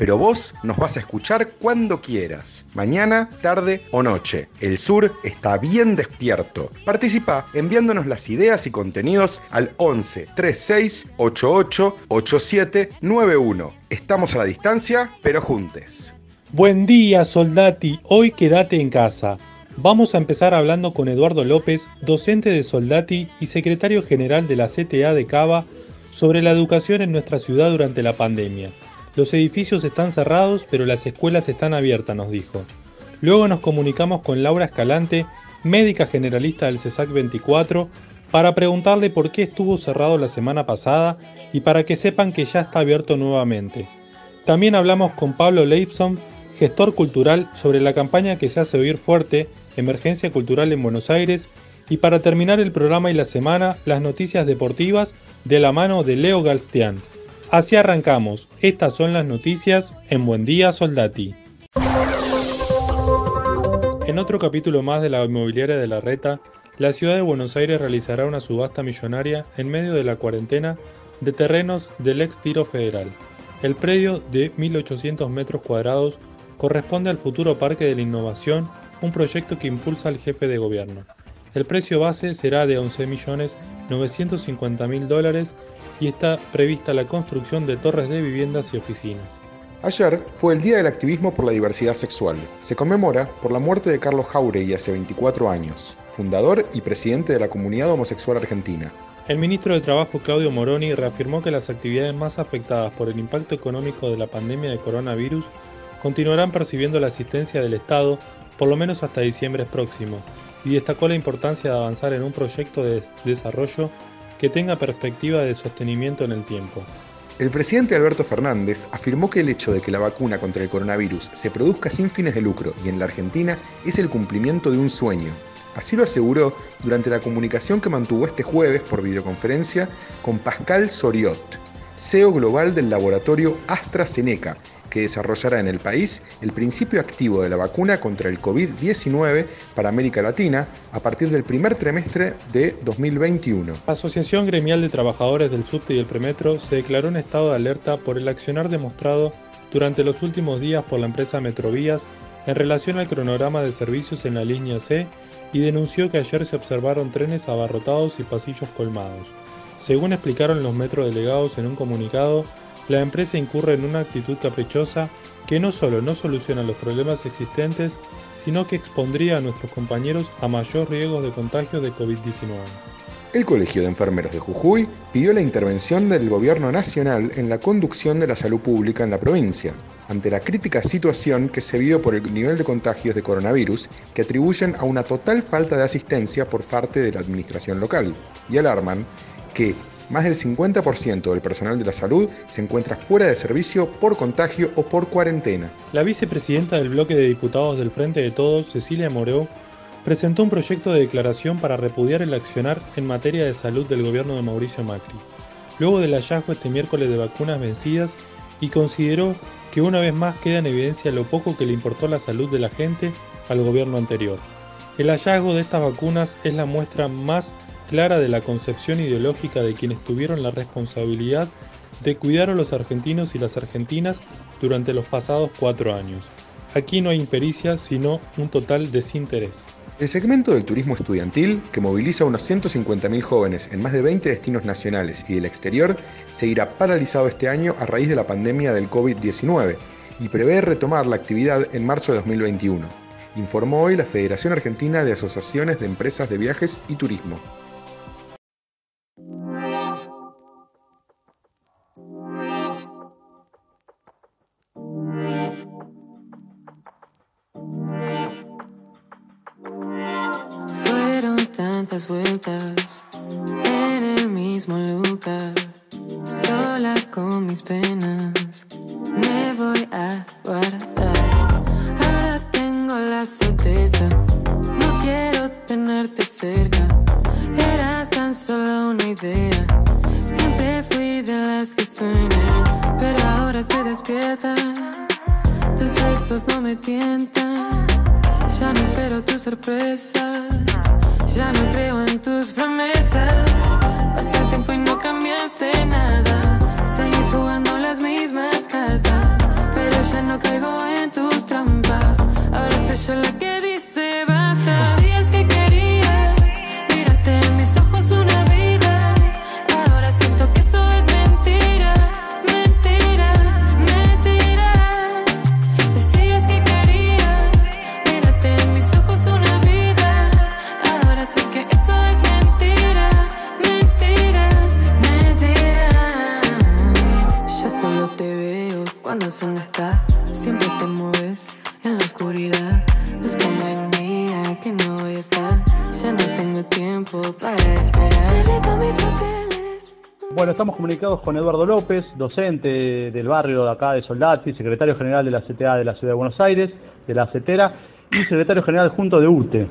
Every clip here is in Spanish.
pero vos nos vas a escuchar cuando quieras, mañana, tarde o noche. El sur está bien despierto. Participa enviándonos las ideas y contenidos al 11 36 88 87 91. Estamos a la distancia, pero juntes. Buen día, Soldati. Hoy quédate en casa. Vamos a empezar hablando con Eduardo López, docente de Soldati y secretario general de la CTA de Cava, sobre la educación en nuestra ciudad durante la pandemia. Los edificios están cerrados, pero las escuelas están abiertas, nos dijo. Luego nos comunicamos con Laura Escalante, médica generalista del CESAC 24, para preguntarle por qué estuvo cerrado la semana pasada y para que sepan que ya está abierto nuevamente. También hablamos con Pablo Leibson, gestor cultural, sobre la campaña que se hace oír fuerte, Emergencia Cultural en Buenos Aires, y para terminar el programa y la semana, las noticias deportivas de la mano de Leo Galstian. Así arrancamos. Estas son las noticias en Buen Día Soldati. En otro capítulo más de la inmobiliaria de la Reta, la ciudad de Buenos Aires realizará una subasta millonaria en medio de la cuarentena de terrenos del ex tiro federal. El predio de 1.800 metros cuadrados corresponde al futuro Parque de la Innovación, un proyecto que impulsa el jefe de gobierno. El precio base será de 11.950.000 dólares y está prevista la construcción de torres de viviendas y oficinas. Ayer fue el Día del Activismo por la Diversidad Sexual. Se conmemora por la muerte de Carlos Jauregui hace 24 años, fundador y presidente de la comunidad homosexual argentina. El ministro de Trabajo Claudio Moroni reafirmó que las actividades más afectadas por el impacto económico de la pandemia de coronavirus continuarán percibiendo la asistencia del Estado por lo menos hasta diciembre próximo, y destacó la importancia de avanzar en un proyecto de desarrollo que tenga perspectiva de sostenimiento en el tiempo. El presidente Alberto Fernández afirmó que el hecho de que la vacuna contra el coronavirus se produzca sin fines de lucro y en la Argentina es el cumplimiento de un sueño. Así lo aseguró durante la comunicación que mantuvo este jueves por videoconferencia con Pascal Soriot, CEO global del laboratorio AstraZeneca, que desarrollará en el país el principio activo de la vacuna contra el COVID-19 para América Latina a partir del primer trimestre de 2021. La Asociación Gremial de Trabajadores del Subte y el Premetro se declaró en estado de alerta por el accionar demostrado durante los últimos días por la empresa Metrovías en relación al cronograma de servicios en la línea C y denunció que ayer se observaron trenes abarrotados y pasillos colmados. Según explicaron los metrodelegados en un comunicado, la empresa incurre en una actitud caprichosa que no solo no soluciona los problemas existentes, sino que expondría a nuestros compañeros a mayor riesgo de contagio de COVID-19. El Colegio de Enfermeros de Jujuy pidió la intervención del Gobierno Nacional en la conducción de la salud pública en la provincia, ante la crítica situación que se vio por el nivel de contagios de coronavirus que atribuyen a una total falta de asistencia por parte de la administración local, y alarman que más del 50% del personal de la salud se encuentra fuera de servicio por contagio o por cuarentena. La vicepresidenta del bloque de diputados del Frente de Todos, Cecilia Moreo, presentó un proyecto de declaración para repudiar el accionar en materia de salud del gobierno de Mauricio Macri, luego del hallazgo este miércoles de vacunas vencidas y consideró que una vez más queda en evidencia lo poco que le importó la salud de la gente al gobierno anterior. El hallazgo de estas vacunas es la muestra más clara de la concepción ideológica de quienes tuvieron la responsabilidad de cuidar a los argentinos y las argentinas durante los pasados cuatro años. Aquí no hay impericia, sino un total desinterés. El segmento del turismo estudiantil, que moviliza a unos 150.000 jóvenes en más de 20 destinos nacionales y del exterior, seguirá paralizado este año a raíz de la pandemia del COVID-19 y prevé retomar la actividad en marzo de 2021. informó hoy la Federación Argentina de Asociaciones de Empresas de Viajes y Turismo. En el mismo lugar, sola con mis penas, Ya no tengo tiempo para esperar. Mis. Bueno, estamos comunicados con Eduardo López, docente del barrio de acá de Soldati, secretario general de la CTA de la Ciudad de Buenos Aires, de la CETERA, y secretario general junto de UTE.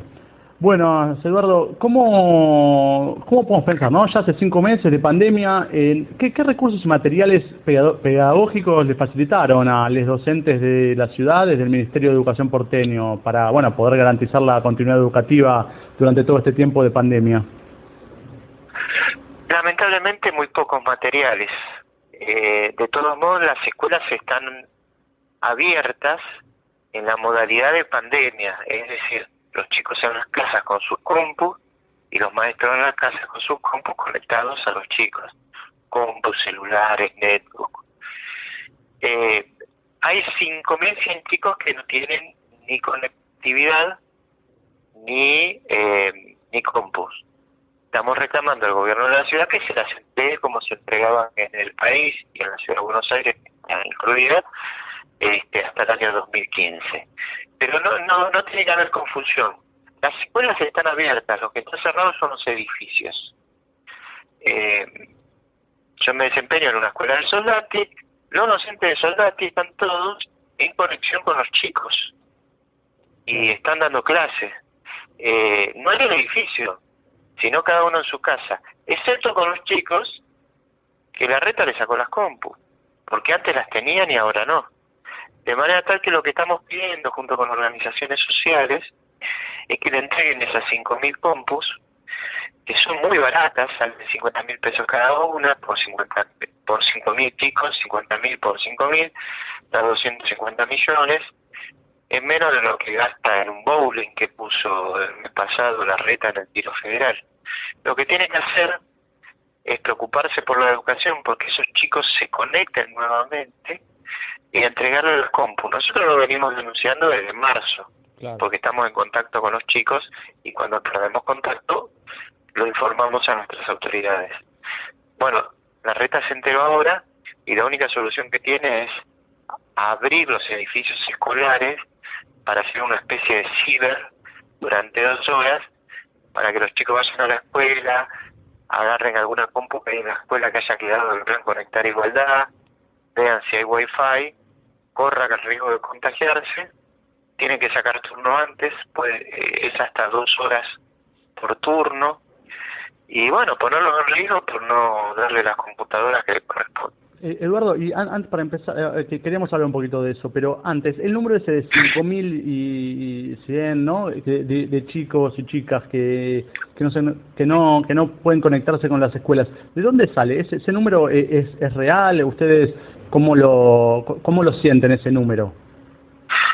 Bueno, Eduardo, ¿cómo, cómo podemos pensar, no? Ya hace cinco meses de pandemia, eh, ¿qué, qué recursos y materiales pedagógicos le facilitaron a los docentes de la ciudad desde el Ministerio de Educación porteño para, bueno, poder garantizar la continuidad educativa durante todo este tiempo de pandemia? Lamentablemente muy pocos materiales. Eh, de todos modos, las escuelas están abiertas en la modalidad de pandemia, es decir, los chicos en las casas con sus compus y los maestros en las casas con sus compus conectados a los chicos, compus, celulares, netbook. Eh, hay 5.100 chicos que no tienen ni conectividad ni, eh, ni compus estamos reclamando al gobierno de la ciudad que se las entregue como se entregaban en el país y en la ciudad de Buenos Aires, incluida, este, hasta el año 2015. Pero no, no, no tiene que haber confusión. Las escuelas están abiertas, lo que está cerrado son los edificios. Eh, yo me desempeño en una escuela de Soldati, los docentes de Soldati están todos en conexión con los chicos y están dando clases. Eh, no en el edificio, sino cada uno en su casa, excepto con los chicos que la reta le sacó las compus, porque antes las tenían y ahora no. De manera tal que lo que estamos pidiendo junto con organizaciones sociales es que le entreguen esas 5.000 compus, que son muy baratas, salen 50 mil pesos cada una, por 50 por 5.000 chicos, 50.000 por 5.000, da 250 millones, es menos de lo que gasta en un bowling que puso el mes pasado la reta en el tiro federal. Lo que tiene que hacer es preocuparse por la educación, porque esos chicos se conecten nuevamente y entregarle los compus. Nosotros lo venimos denunciando desde marzo, porque estamos en contacto con los chicos y cuando perdemos contacto lo informamos a nuestras autoridades. Bueno, la reta se enteró ahora y la única solución que tiene es abrir los edificios escolares para hacer una especie de ciber durante dos horas para que los chicos vayan a la escuela, agarren alguna compu que hay en la escuela que haya quedado plan Conectar Igualdad, vean si hay wifi, corran el riesgo de contagiarse, tienen que sacar turno antes, eh, es hasta dos horas por turno, y bueno, ponerlos en riesgo por no darle las computadoras que les corresponden. Eh, Eduardo, y an- antes para empezar, eh, que queríamos hablar un poquito de eso, pero antes, el número ese de 5.100, ¿no? De, de, de chicos y chicas que, que, no se, que, no, que no pueden conectarse con las escuelas, ¿de dónde sale? ¿Ese, ese número es, es, es real? ¿Ustedes cómo lo, cómo lo sienten ese número?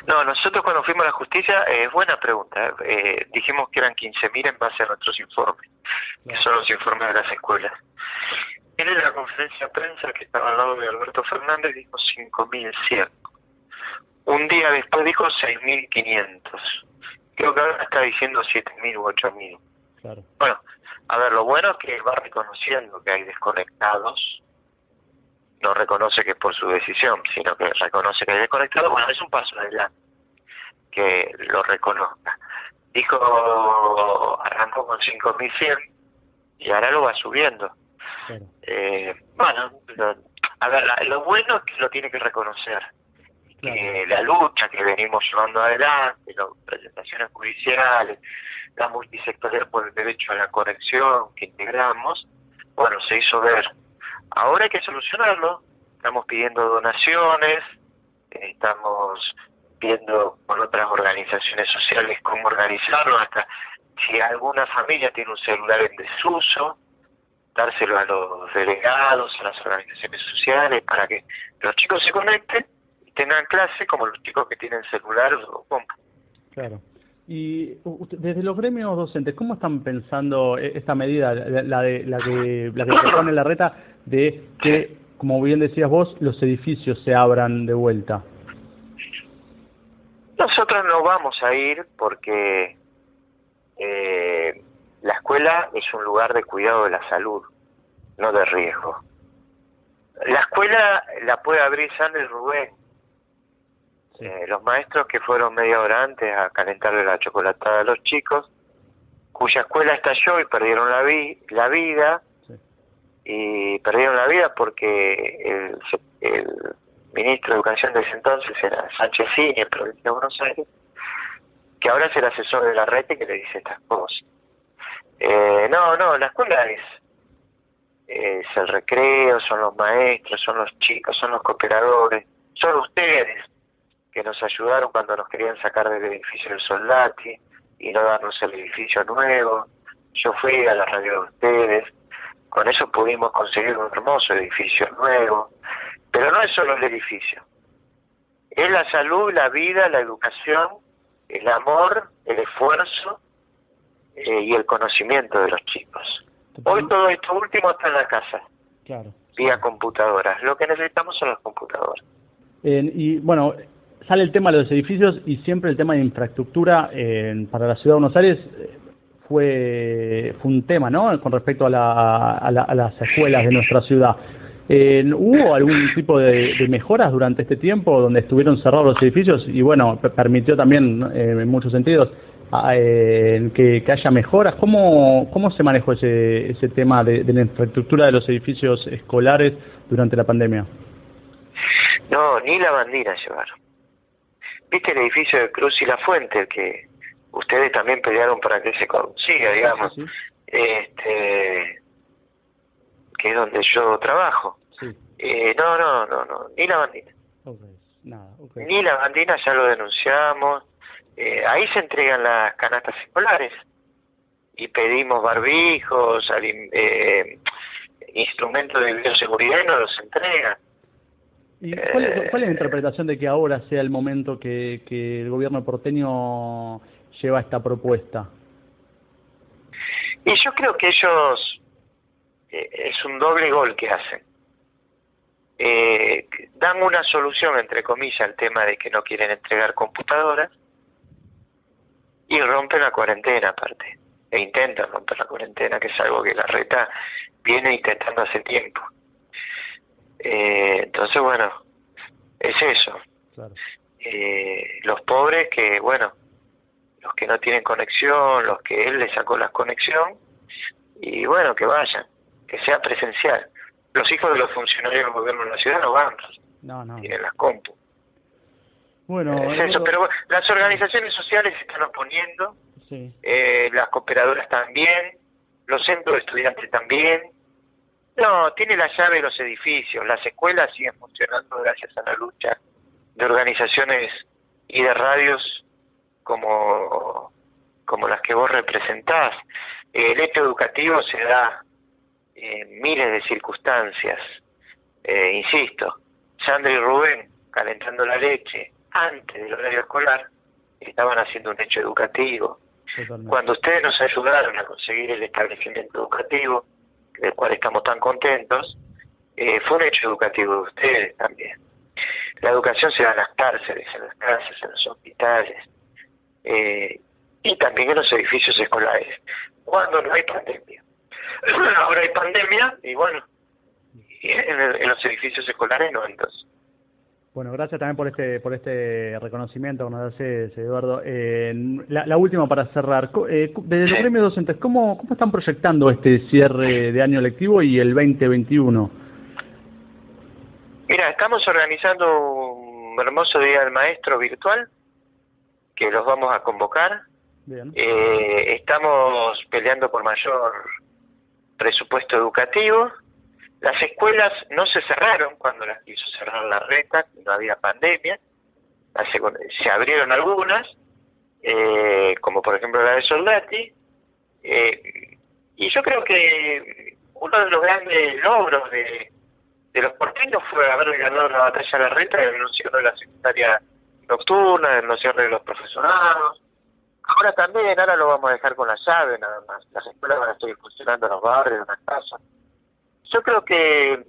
No, nosotros cuando fuimos a la justicia, eh, es buena pregunta, eh, dijimos que eran 15.000 en base a nuestros informes, que son los informes de las escuelas. Él en la conferencia de prensa que estaba al lado de Alberto Fernández dijo 5.100. Un día después dijo 6.500. Creo que ahora está diciendo 7.000 u 8.000. Claro. Bueno, a ver, lo bueno es que va reconociendo que hay desconectados. No reconoce que es por su decisión, sino que reconoce que hay desconectados. Bueno, es un paso adelante que lo reconozca. Dijo, arrancó con 5.100 y ahora lo va subiendo. Claro. Eh, bueno, lo- a ver, lo bueno es que lo tiene que reconocer. Que la lucha que venimos llevando adelante, las presentaciones judiciales, la multisectorial por el derecho a la conexión que integramos, bueno, se hizo ver. Ahora hay que solucionarlo. Estamos pidiendo donaciones, eh, estamos viendo con otras organizaciones sociales cómo organizarlo, hasta si alguna familia tiene un celular en desuso, dárselo a los delegados, a las organizaciones sociales, para que los chicos se conecten y tengan clase como los chicos que tienen celular o compu. Claro. Y usted- desde los gremios docentes, ¿cómo están pensando e- esta medida, la la de la que la que propone la reta de que, como bien decías vos, los edificios se abran de vuelta? Nosotros no vamos a ir porque eh, la escuela es un lugar de cuidado de la salud, no de riesgo. La escuela la puede abrir Sandra y Rubén. Eh, los maestros que fueron media hora antes a calentarle la chocolatada a los chicos, cuya escuela estalló y perdieron la, vi la vida, y perdieron la vida porque el, el ministro de Educación de ese entonces era Sánchez Cini, en provincia de Buenos Aires, que ahora es el asesor de la red y que le dice estas cosas. Eh, no, no, la escuela es, es el recreo, son los maestros, son los chicos, son los cooperadores, son ustedes que nos ayudaron cuando nos querían sacar del edificio del Soldati y no darnos el edificio nuevo. Yo fui a la radio de ustedes, con eso pudimos conseguir un hermoso edificio nuevo, pero no es solo el edificio, es la salud, la vida, la educación, el amor, el esfuerzo eh, y el conocimiento de los chicos. Hoy todo esto último está en la casa, Claro. vía computadoras. Lo que necesitamos son las computadoras. Eh, y bueno, sale el tema de los edificios y siempre el tema de infraestructura eh, para la ciudad de Buenos Aires eh, fue, fue un tema, ¿no? Con respecto a, la, a, la- a las escuelas de nuestra ciudad. Eh, ¿Hubo algún tipo de, de mejoras durante este tiempo donde estuvieron cerrados los edificios y bueno, pe- permitió también eh, en muchos sentidos eh, que, que haya mejoras? ¿Cómo, cómo se manejó ese, ese tema de, de la infraestructura de los edificios escolares durante la pandemia? No, ni la bandina llevaron. ¿Viste el edificio de Cruz y la Fuente, el que ustedes también pelearon para que se consiga, digamos? Sí, Este, que es donde yo trabajo. sí. Eh, no, no, no, no, ni la bandina. Ok, Nada. Ni la bandina ya lo denunciamos. Eh, ahí se entregan las canastas escolares y pedimos barbijos, eh, instrumentos de bioseguridad y no los entregan. ¿Y cuál, es, cuál es la interpretación de que ahora sea el momento que, que el gobierno porteño lleva esta propuesta? Y yo creo que ellos eh, es un doble gol que hacen. Eh, dan una solución, entre comillas, al tema de que no quieren entregar computadoras y rompen la cuarentena aparte. E intentan romper la cuarentena, que es algo que la reta viene intentando hace tiempo. Eh, entonces, bueno, es eso. Claro. Eh, los pobres que, bueno, los que no tienen conexión, los que él les sacó la conexión, y bueno, que vayan, que sea presencial. Los hijos de los funcionarios del gobierno de la ciudad no van, No, no. tienen las compu. Bueno, es eso, Eduardo, pero bueno, las organizaciones sociales se están oponiendo, sí. eh, las cooperadoras también, los centros de estudiantes también. No, tiene la llave de los edificios, las escuelas siguen funcionando gracias a la lucha de organizaciones y de radios como, como las que vos representás. El hecho educativo se da en miles de circunstancias. Eh, insisto, Sandra y Rubén calentando la leche antes del horario escolar estaban haciendo un hecho educativo. Totalmente. Cuando ustedes nos ayudaron a conseguir el establecimiento educativo, del cual estamos tan contentos, eh, fue un hecho educativo de ustedes también. La educación se da en las cárceles, en las casas, en los hospitales. Eh, y también en los edificios escolares, cuando no hay pandemia. Ahora hay pandemia y bueno, en, en los edificios escolares no, entonces. Bueno, gracias también por este por este reconocimiento que nos hace Eduardo. Eh, la, la, última para cerrar. Eh, desde los premios docentes, ¿cómo, ¿cómo están proyectando este cierre de año lectivo y el 2021? Mira, estamos organizando un hermoso Día del Maestro virtual, que los vamos a convocar. Bien. Eh, estamos peleando por mayor presupuesto educativo las escuelas no se cerraron cuando las quiso cerrar la reta, no había pandemia, se abrieron algunas, eh, como por ejemplo la de Soldati, eh, y yo creo que uno de los grandes logros de, de los porteños fue haber ganado la batalla de la reta, el encierro de la secretaria nocturna, el encierro de los profesionados. Ahora también, ahora lo vamos a dejar con la llave nada más. Las escuelas van a estar funcionando en los barrios, en las casas yo creo que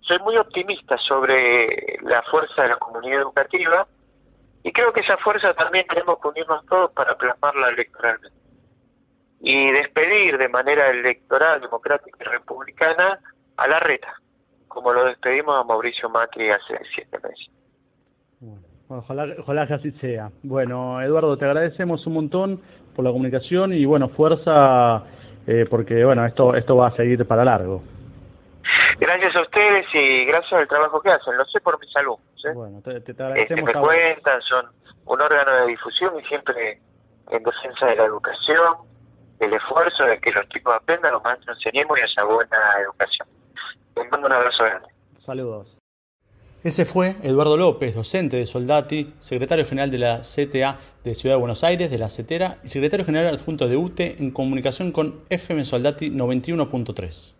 soy muy optimista sobre la fuerza de la comunidad educativa y creo que esa fuerza también tenemos que unirnos todos para plasmarla electoralmente y despedir de manera electoral, democrática y republicana a la reta, como lo despedimos a Mauricio Macri hace siete meses. ojalá, ojalá que así sea. Bueno, Eduardo, te agradecemos un montón por la comunicación y bueno, fuerza eh, porque bueno, esto, esto va a seguir para largo. Gracias a ustedes y gracias al trabajo que hacen. Lo sé por mis alumnos. ¿eh? Bueno, te, te Este, agradecemos. me a- cuentan, son un órgano de difusión y siempre en defensa de la educación, del esfuerzo de que los chicos aprendan, los maestros enseñemos y haya buena educación. Les mando un abrazo grande. Saludos. Ese fue Eduardo López, docente de Soldati, secretario general de la CTA de Ciudad de Buenos Aires, de la CETERA, y secretario general adjunto de UTE en comunicación con FM Soldati 91.3.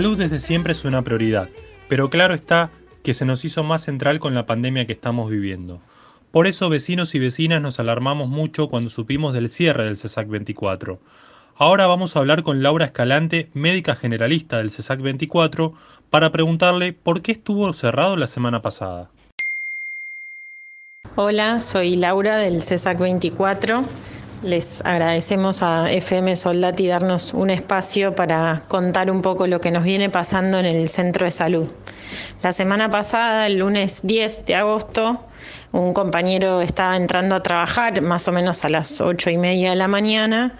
salud desde siempre es una prioridad, pero claro está que se nos hizo más central con la pandemia que estamos viviendo. Por eso vecinos y vecinas nos alarmamos mucho cuando supimos del cierre del CESAC 24. Ahora vamos a hablar con Laura Escalante, médica generalista del CESAC 24, para preguntarle por qué estuvo cerrado la semana pasada. Hola, soy Laura del CESAC 24. Les agradecemos a FM Soldati darnos un espacio para contar un poco lo que nos viene pasando en el centro de salud. La semana pasada, el lunes 10 de agosto, un compañero estaba entrando a trabajar más o menos a las ocho y media de la mañana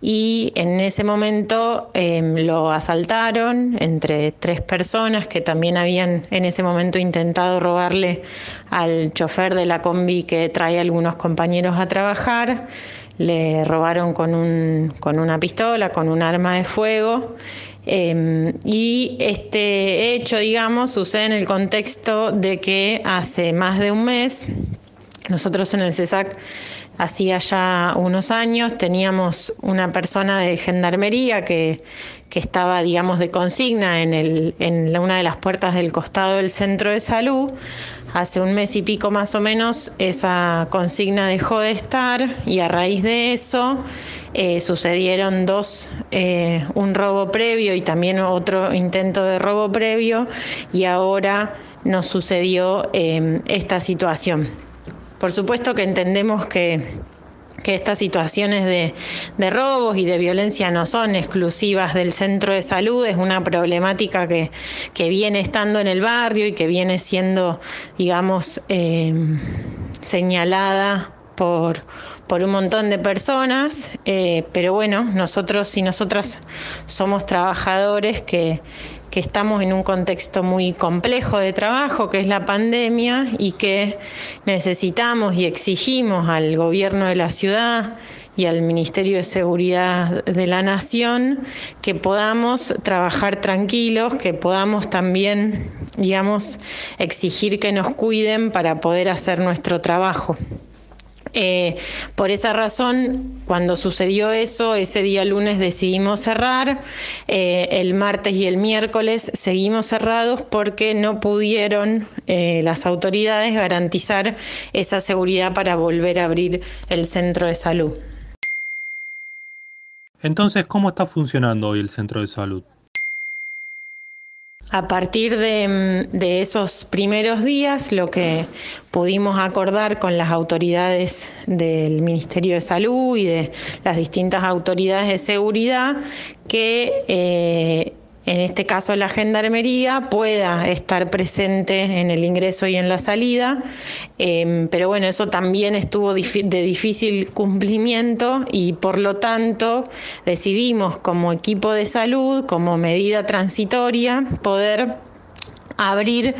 y en ese momento eh, lo asaltaron entre tres personas que también habían en ese momento intentado robarle al chofer de la combi que trae algunos compañeros a trabajar. Le robaron con, un, con una pistola, con un arma de fuego. Eh, y este hecho, digamos, sucede en el contexto de que hace más de un mes nosotros en el CESAC hacía ya unos años teníamos una persona de gendarmería que, que estaba, digamos, de consigna en, el, en una de las puertas del costado del centro de salud. Hace un mes y pico más o menos esa consigna dejó de estar y a raíz de eso eh, sucedieron dos, eh, un robo previo y también otro intento de robo previo y ahora nos sucedió eh, esta situación. Por supuesto que entendemos que que estas situaciones de, de, robos y de violencia no son exclusivas del centro de salud, es una problemática que, que viene estando en el barrio y que viene siendo, digamos, eh, señalada por, por un montón de personas, eh, pero bueno, nosotros y nosotras somos trabajadores que, que estamos en un contexto muy complejo de trabajo, que es la pandemia, y que necesitamos y exigimos al gobierno de la ciudad y al Ministerio de Seguridad de la Nación que podamos trabajar tranquilos, que podamos también, digamos, exigir que nos cuiden para poder hacer nuestro trabajo. Eh, por esa razón, cuando sucedió eso, ese día lunes decidimos cerrar, eh, el martes y el miércoles seguimos cerrados porque no pudieron eh, las autoridades garantizar esa seguridad para volver a abrir el centro de salud. Entonces, ¿cómo está funcionando hoy el centro de salud? A partir de, esos primeros días, lo que pudimos acordar con las autoridades del Ministerio de Salud y de las distintas autoridades de seguridad, que eh, en este caso la gendarmería, pueda estar presente en el ingreso y en la salida, em, pero bueno, eso también estuvo de difícil cumplimiento y por lo tanto decidimos como equipo de salud, como medida transitoria, poder abrir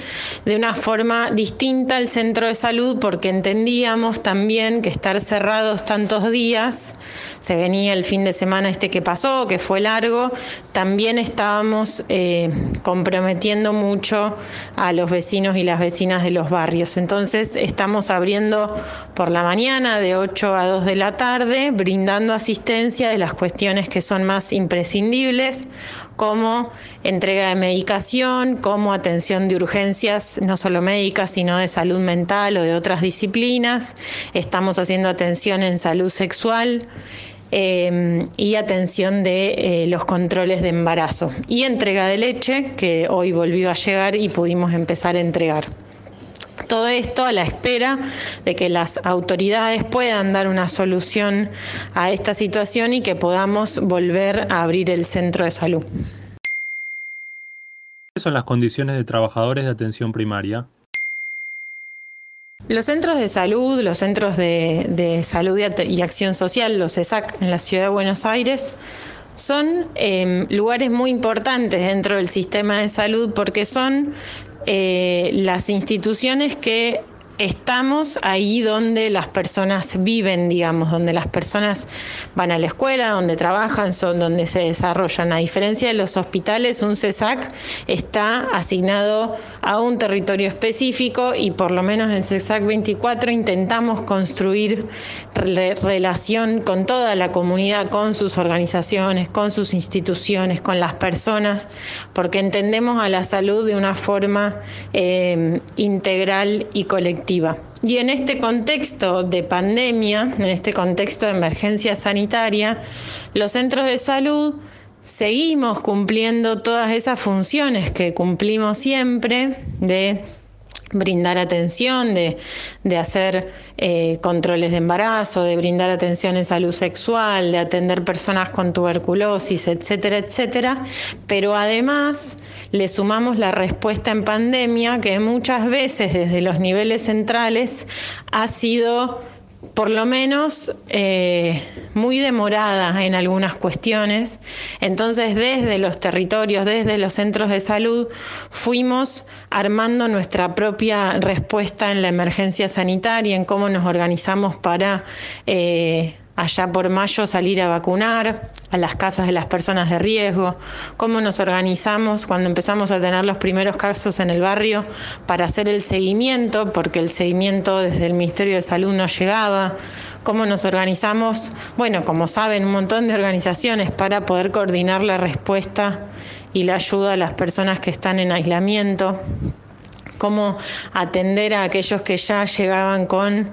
de una forma distinta el centro de salud porque entendíamos también que estar cerrados tantos días, se venía el fin de semana este que pasó, que fue largo, también estábamos eh, comprometiendo mucho a los vecinos y las vecinas de los barrios. Entonces estamos abriendo por la mañana de 8 a 2 de la tarde, brindando asistencia de las cuestiones que son más imprescindibles como entrega de medicación, como atención de urgencias, no solo médicas, sino de salud mental o de otras disciplinas. Estamos haciendo atención en salud sexual. Eh, y atención de eh, los controles de embarazo y entrega de leche que hoy volvió a llegar y pudimos empezar a entregar. Todo esto a la espera de que las autoridades puedan dar una solución a esta situación y que podamos volver a abrir el centro de salud. ¿Cuáles son las condiciones de trabajadores de atención primaria? Los centros de salud, los centros de, de salud y acción social, los ESAC en la ciudad de Buenos Aires, son eh, lugares muy importantes dentro del sistema de salud porque son eh, las instituciones que estamos ahí donde las personas viven, digamos, donde las personas van a la escuela, donde trabajan, son donde se desarrollan. A diferencia de los hospitales, un CESAC está asignado a un territorio específico y por lo menos en CESAC 24 intentamos construir relación con toda la comunidad, con sus organizaciones, con sus instituciones, con las personas, porque entendemos a la salud de una forma eh, integral y colectiva y en este contexto de pandemia, en este contexto de emergencia sanitaria, los centros de salud seguimos cumpliendo todas esas funciones que cumplimos siempre de brindar atención, de, hacer eh, controles de embarazo, de brindar atención en salud sexual, de atender personas con tuberculosis, etcétera, etcétera. Pero además le sumamos la respuesta en pandemia que muchas veces desde los niveles centrales ha sido por lo menos eh, muy demorada en algunas cuestiones. Entonces, desde los territorios, desde los centros de salud, fuimos armando nuestra propia respuesta en la emergencia sanitaria, en cómo nos organizamos para... Eh, allá por mayo salir a vacunar a las casas de las personas de riesgo, cómo nos organizamos cuando empezamos a tener los primeros casos en el barrio para hacer el seguimiento, porque el seguimiento desde el Ministerio de Salud no llegaba, cómo nos organizamos, bueno, como saben, un montón de organizaciones para poder coordinar la respuesta y la ayuda a las personas que están en aislamiento, cómo atender a aquellos que ya llegaban con...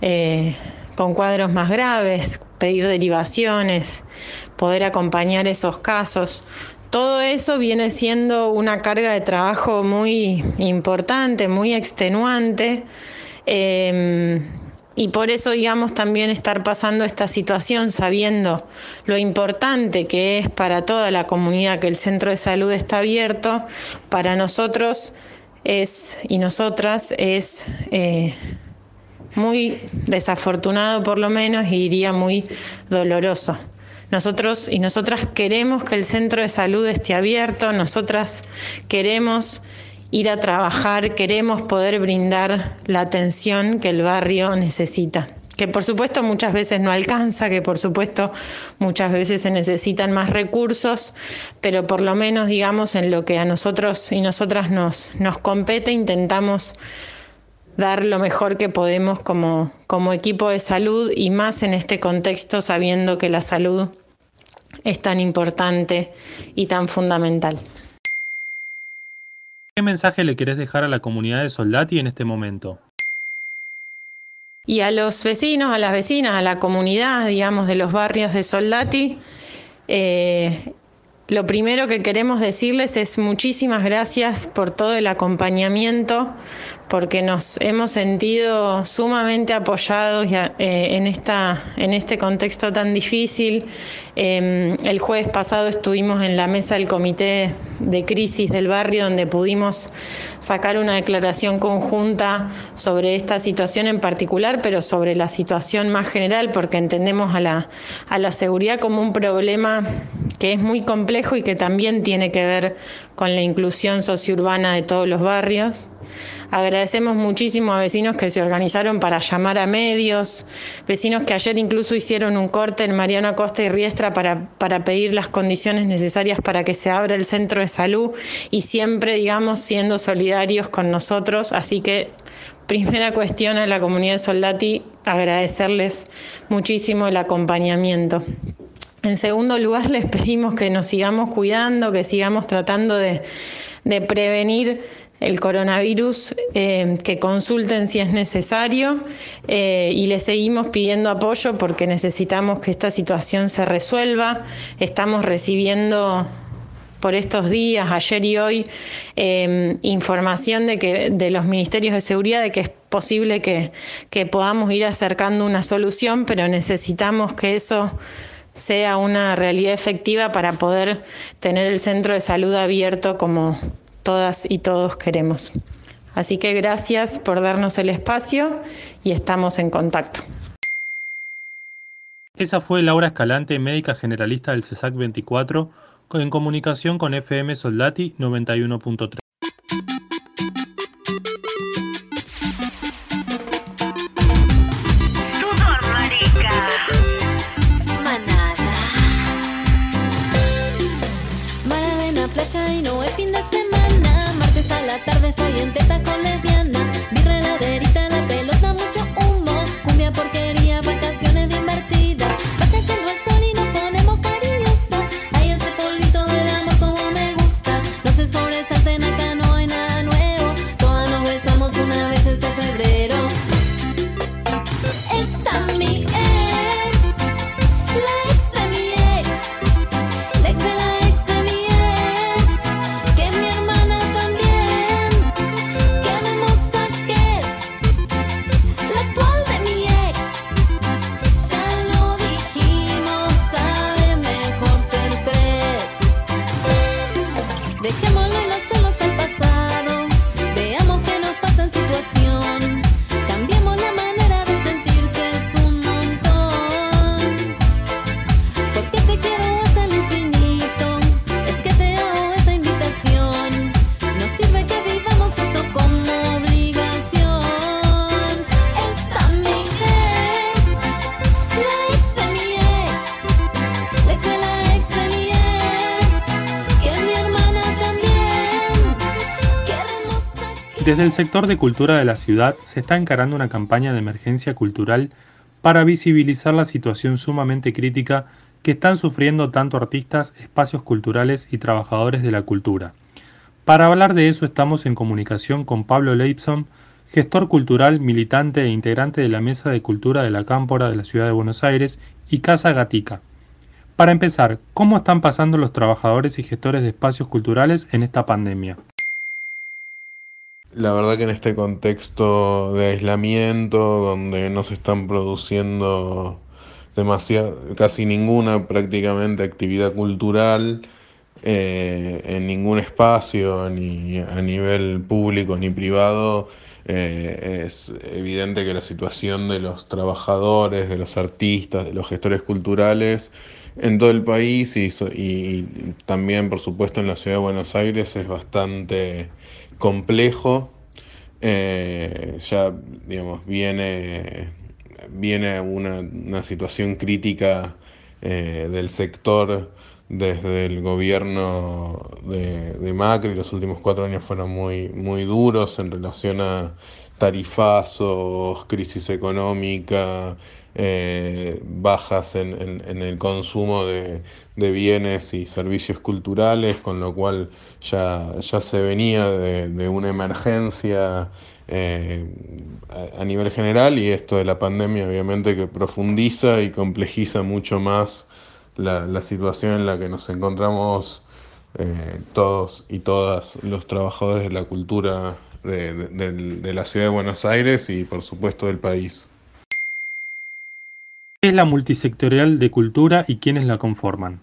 Eh, con cuadros más graves, pedir derivaciones, poder acompañar esos casos. Todo eso viene siendo una carga de trabajo muy importante, muy extenuante. Em, y por eso, digamos, también estar pasando esta situación sabiendo lo importante que es para toda la comunidad que el centro de salud está abierto, para nosotros es y nosotras es eh, muy desafortunado por lo menos y diría muy doloroso. Nosotros y nosotras queremos que el centro de salud esté abierto, nosotras queremos ir a trabajar, queremos poder brindar la atención que el barrio necesita que por supuesto muchas veces no alcanza, que por supuesto muchas veces se necesitan más recursos, pero por lo menos digamos en lo que a nosotros y nosotras nos, nos compete intentamos dar lo mejor que podemos como, como equipo de salud y más en este contexto sabiendo que la salud es tan importante y tan fundamental. ¿Qué mensaje le querés dejar a la comunidad de Soldati en este momento? Y a los vecinos, a las vecinas, a la comunidad, digamos, de los barrios de Soldati, eh, lo primero que queremos decirles es muchísimas gracias por todo el acompañamiento, porque nos hemos sentido sumamente apoyados eh, en, este contexto tan difícil. Em, el jueves pasado estuvimos en la mesa del comité de crisis del barrio donde pudimos sacar una declaración conjunta sobre esta situación en particular, pero sobre la situación más general, porque entendemos a la, a la seguridad como un problema que es muy complejo y que también tiene que ver con la inclusión sociourbana de todos los barrios. Agradecemos muchísimo a vecinos que se organizaron para llamar a medios, vecinos que ayer incluso hicieron un corte en Mariano Acosta y Riestra para, para pedir las condiciones necesarias para que se abra el centro de salud y siempre, digamos, siendo solidarios con nosotros. Así que, primera cuestión a la comunidad de Soldati, agradecerles muchísimo el acompañamiento. En segundo lugar, les pedimos que nos sigamos cuidando, que sigamos tratando de, de prevenir el coronavirus, eh, que consulten si es necesario eh, y les seguimos pidiendo apoyo porque necesitamos que esta situación se resuelva. Estamos recibiendo por estos días, ayer y hoy, eh, información de que de los ministerios de seguridad de que es posible que, que podamos ir acercando una solución, pero necesitamos que eso sea una realidad efectiva para poder tener el centro de salud abierto como, todas y todos queremos. Así que gracias por darnos el espacio y estamos en contacto. Esa fue Laura Escalante, médica generalista del CESAC 24, en comunicación con FM Soldati 91.3. Desde el sector de cultura de la ciudad se está encarando una campaña de emergencia cultural para visibilizar la situación sumamente crítica que están sufriendo tanto artistas, espacios culturales y trabajadores de la cultura. Para hablar de eso estamos en comunicación con Pablo Leipzig, gestor cultural, militante e integrante de la Mesa de Cultura de la Cámpora de la Ciudad de Buenos Aires y Casa Gatica. Para empezar, ¿cómo están pasando los trabajadores y gestores de espacios culturales en esta pandemia? La verdad que en este contexto de aislamiento, donde no se están produciendo demasiado, casi ninguna prácticamente actividad cultural eh, en ningún espacio, ni a nivel público ni privado, eh, es evidente que la situación de los trabajadores, de los artistas, de los gestores culturales en todo el país y, y también, por supuesto, en la ciudad de Buenos Aires es bastante complejo. Eh, ya, digamos, viene, viene una, una situación crítica eh, del sector desde el gobierno de, de, Macri. Los últimos cuatro años fueron muy, muy duros en relación a tarifazos, crisis económica, eh, bajas en, en, el consumo de, de, bienes y servicios culturales, con lo cual ya, ya se venía de, de una emergencia eh, a, nivel general y esto de la pandemia obviamente que profundiza y complejiza mucho más la, la situación en la que nos encontramos eh, todos y todas los trabajadores de la cultura de, de la ciudad de Buenos Aires y por supuesto del país. ¿Qué es la multisectorial de cultura y quiénes la conforman?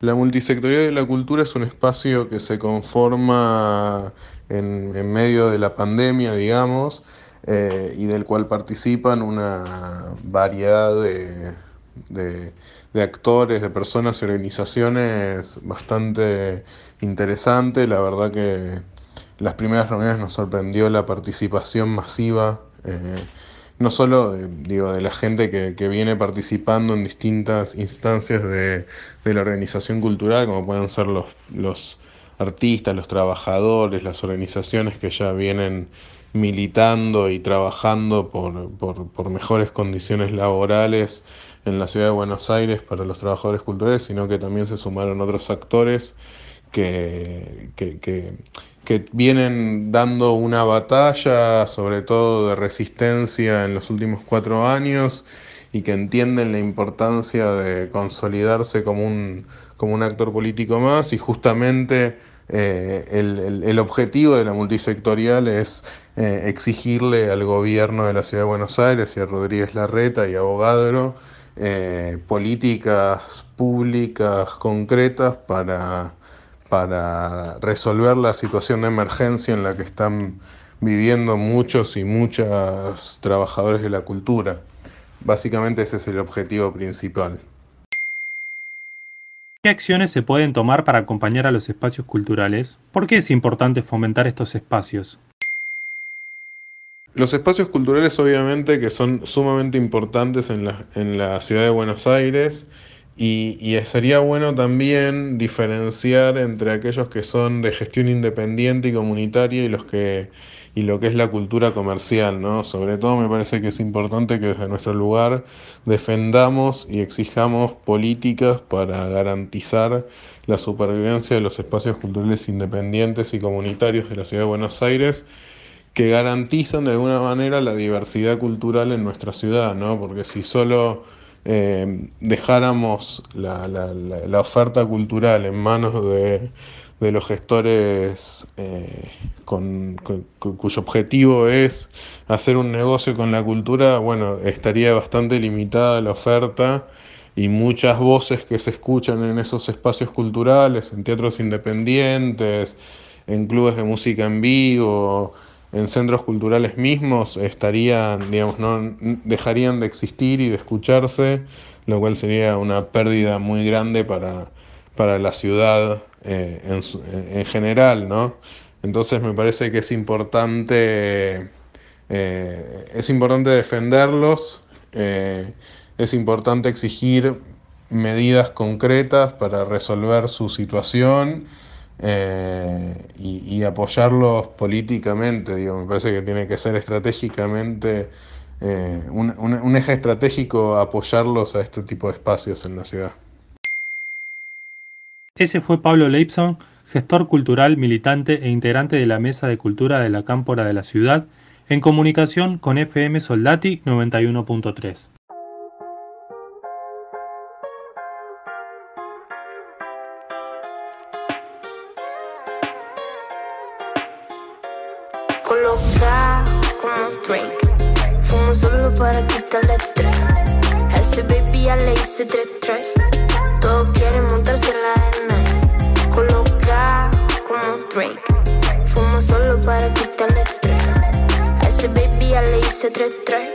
La multisectorial de la cultura es un espacio que se conforma en, medio de la pandemia, digamos, eh, y del cual participan una variedad de, actores, de personas y organizaciones bastante interesante. La verdad que las primeras reuniones nos sorprendió la participación masiva. Eh, no solo de, digo, de la gente que, que, viene participando en distintas instancias de, de, la organización cultural, como pueden ser los, los artistas, los trabajadores, las organizaciones que ya vienen militando y trabajando por, por, por mejores condiciones laborales en la ciudad de Buenos Aires para los trabajadores culturales, sino que también se sumaron otros actores que, que, que que vienen dando una batalla, sobre todo de resistencia en los últimos cuatro años, y que entienden la importancia de consolidarse como un, como un actor político más, y justamente eh, el, el, objetivo de la multisectorial es eh, exigirle al gobierno de la Ciudad de Buenos Aires y a Rodríguez Larreta y a Bogadro eh, políticas públicas concretas para para resolver la situación de emergencia en la que están viviendo muchos y muchas trabajadores de la cultura. Básicamente ese es el objetivo principal. ¿Qué acciones se pueden tomar para acompañar a los espacios culturales? ¿Por qué es importante fomentar estos espacios? Los espacios culturales obviamente que son sumamente importantes en la, en la ciudad de Buenos Aires y, sería bueno también diferenciar entre aquellos que son de gestión independiente y comunitaria y los que y lo que es la cultura comercial, ¿no? Sobre todo me parece que es importante que desde nuestro lugar defendamos y exijamos políticas para garantizar la supervivencia de los espacios culturales independientes y comunitarios de la ciudad de Buenos Aires que garantizan de alguna manera la diversidad cultural en nuestra ciudad, ¿no? Porque si solo eh, dejáramos la, la, oferta cultural en manos de, de los gestores eh, cuyo objetivo es hacer un negocio con la cultura, bueno, estaría bastante limitada la oferta y muchas voces que se escuchan en esos espacios culturales, en teatros independientes, en clubes de música en vivo, en centros culturales mismos estarían, digamos, no dejarían de existir y de escucharse, lo cual sería una pérdida muy grande para, para la ciudad eh, en, en, general, ¿no? Entonces me parece que es importante, eh, es importante defenderlos, eh, es importante exigir medidas concretas para resolver su situación eh, y, apoyarlos políticamente, digo, me parece que tiene que ser estratégicamente eh, un, un, un eje estratégico apoyarlos a este tipo de espacios en la ciudad. Ese fue Pablo Leipzon, gestor cultural, militante e integrante de la Mesa de Cultura de la Cámpora de la Ciudad, en comunicación con FM Soldati 91.3. para quitarle. A ese baby ya le hice tres tres. Todos quieren montarse en la arena. Coloca como Drake, fumo solo para quitarle. A ese baby ya le hice tres tres.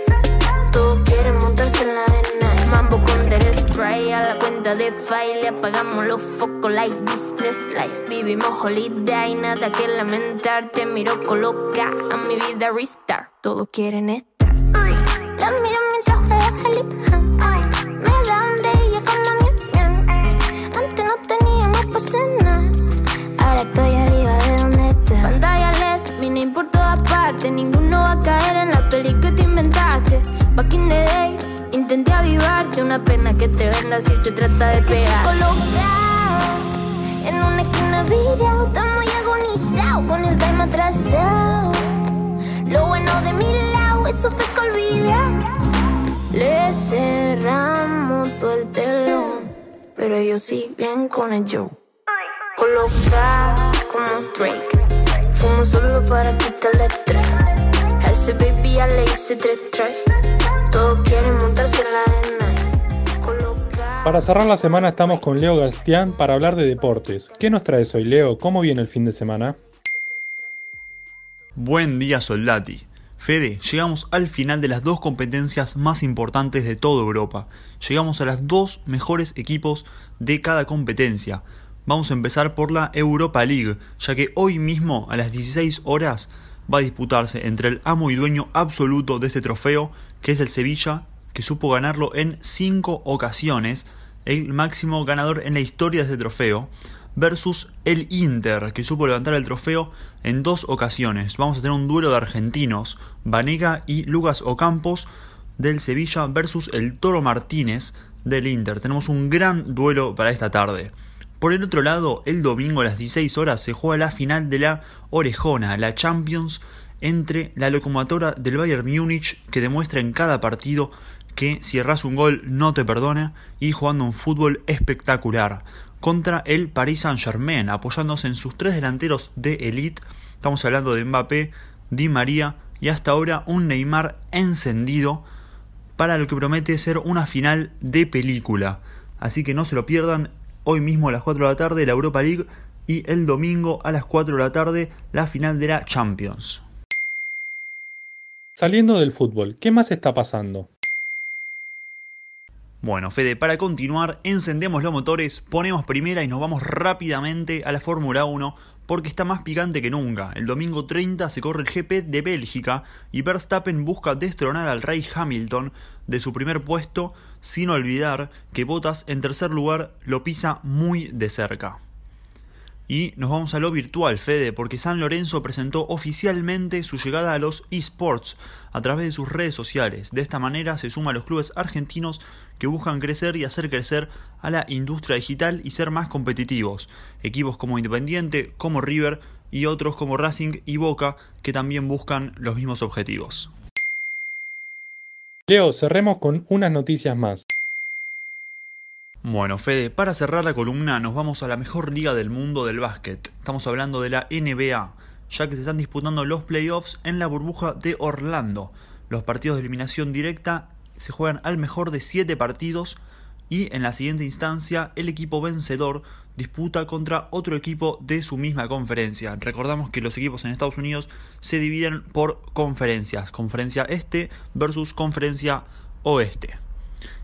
Todos quieren montarse en la arena. Mambo con Derek Spray a la cuenta de file. Apagamos los focos like business life. Vivimos holiday, nada que lamentar. Te miro coloca a mi vida restart. Todos quieren estar. La miro mientras juega el hip. Me da hambre y bien. Antes no teníamos para cenar. Ahora estoy arriba de donde está. Pantalla LED, mini por todas partes. Ninguno va a caer en la peli que te inventaste. Back in the day, intenté avivarte. Una pena que te venda si se trata de pegar. En una esquina virado. Estamos agonizados con el time atrasado. Pero ellos siguen con el show. Coloca como Drake, fumo solo para quitarle estrés. A ese baby ya le hice tres tres. Todos quieren montarse en la. Para cerrar la semana estamos con Leo Gastián para hablar de deportes. ¿Qué nos traes hoy, Leo? ¿Cómo viene el fin de semana? Buen día, Soldati. Fede, llegamos al final de las dos competencias más importantes de toda Europa. Llegamos a las dos mejores equipos de cada competencia. Vamos a empezar por la Europa League, ya que hoy mismo a las 16 horas va a disputarse entre el amo y dueño absoluto de este trofeo, que es el Sevilla, que supo ganarlo en 5 ocasiones, el máximo ganador en la historia de este trofeo, versus el Inter, que supo levantar el trofeo en dos ocasiones. Vamos a tener un duelo de argentinos, Vanega y Lucas Ocampos del Sevilla versus el Toro Martínez del Inter. Tenemos un gran duelo para esta tarde. Por el otro lado, el domingo a las 16 horas se juega la final de la Orejona, la Champions, entre la locomotora del Bayern Múnich, que demuestra en cada partido que si erras un gol no te perdona, y jugando un fútbol espectacular, contra el Paris Saint Germain, apoyándose en sus tres delanteros de elite. Estamos hablando de Mbappé, Di María y hasta ahora un Neymar encendido para lo que promete ser una final de película. Así que no se lo pierdan, hoy mismo a las 4 de la tarde la Europa League y el domingo a las 4 de la tarde la final de la Champions. Saliendo del fútbol, ¿qué más está pasando? Bueno, Fede, para continuar, encendemos los motores, ponemos primera y nos vamos rápidamente a la Fórmula 1 porque está más picante que nunca. El domingo 30 se corre el GP de Bélgica y Verstappen busca destronar al Rey Hamilton de su primer puesto, sin olvidar que Bottas en tercer lugar lo pisa muy de cerca. Y nos vamos a lo virtual, Fede, porque San Lorenzo presentó oficialmente su llegada a los esports a través de sus redes sociales. De esta manera se suma a los clubes argentinos que buscan crecer y hacer crecer a la industria digital y ser más competitivos. Equipos como Independiente, como River y otros como Racing y Boca que también buscan los mismos objetivos. Leo, cerremos con unas noticias más. Bueno, Fede, para cerrar la columna nos vamos a la mejor liga del mundo del básquet. Estamos hablando de la NBA, ya que se están disputando los playoffs en la burbuja de Orlando. Los partidos de eliminación directa se juegan al mejor de 7 partidos y en la siguiente instancia el equipo vencedor disputa contra otro equipo de su misma conferencia. Recordamos que los equipos en Estados Unidos se dividen por conferencias, conferencia este versus conferencia oeste.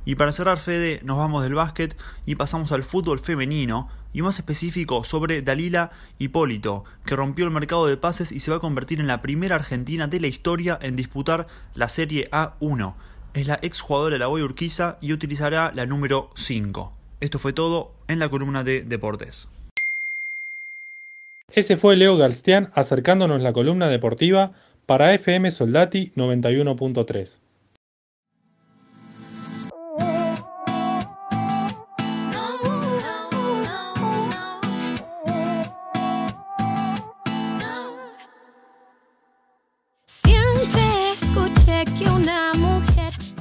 Y para cerrar, Fede, nos vamos del básquet y pasamos al fútbol femenino, y más específico sobre Dalila Hipólito, que rompió el mercado de pases y se va a convertir en la primera argentina de la historia en disputar la Serie A1. Es la exjugadora de la Boy Urquiza y utilizará la número 5. Esto fue todo en la columna de Deportes. Ese fue Leo Garstián acercándonos la columna deportiva para FM Soldati 91.3.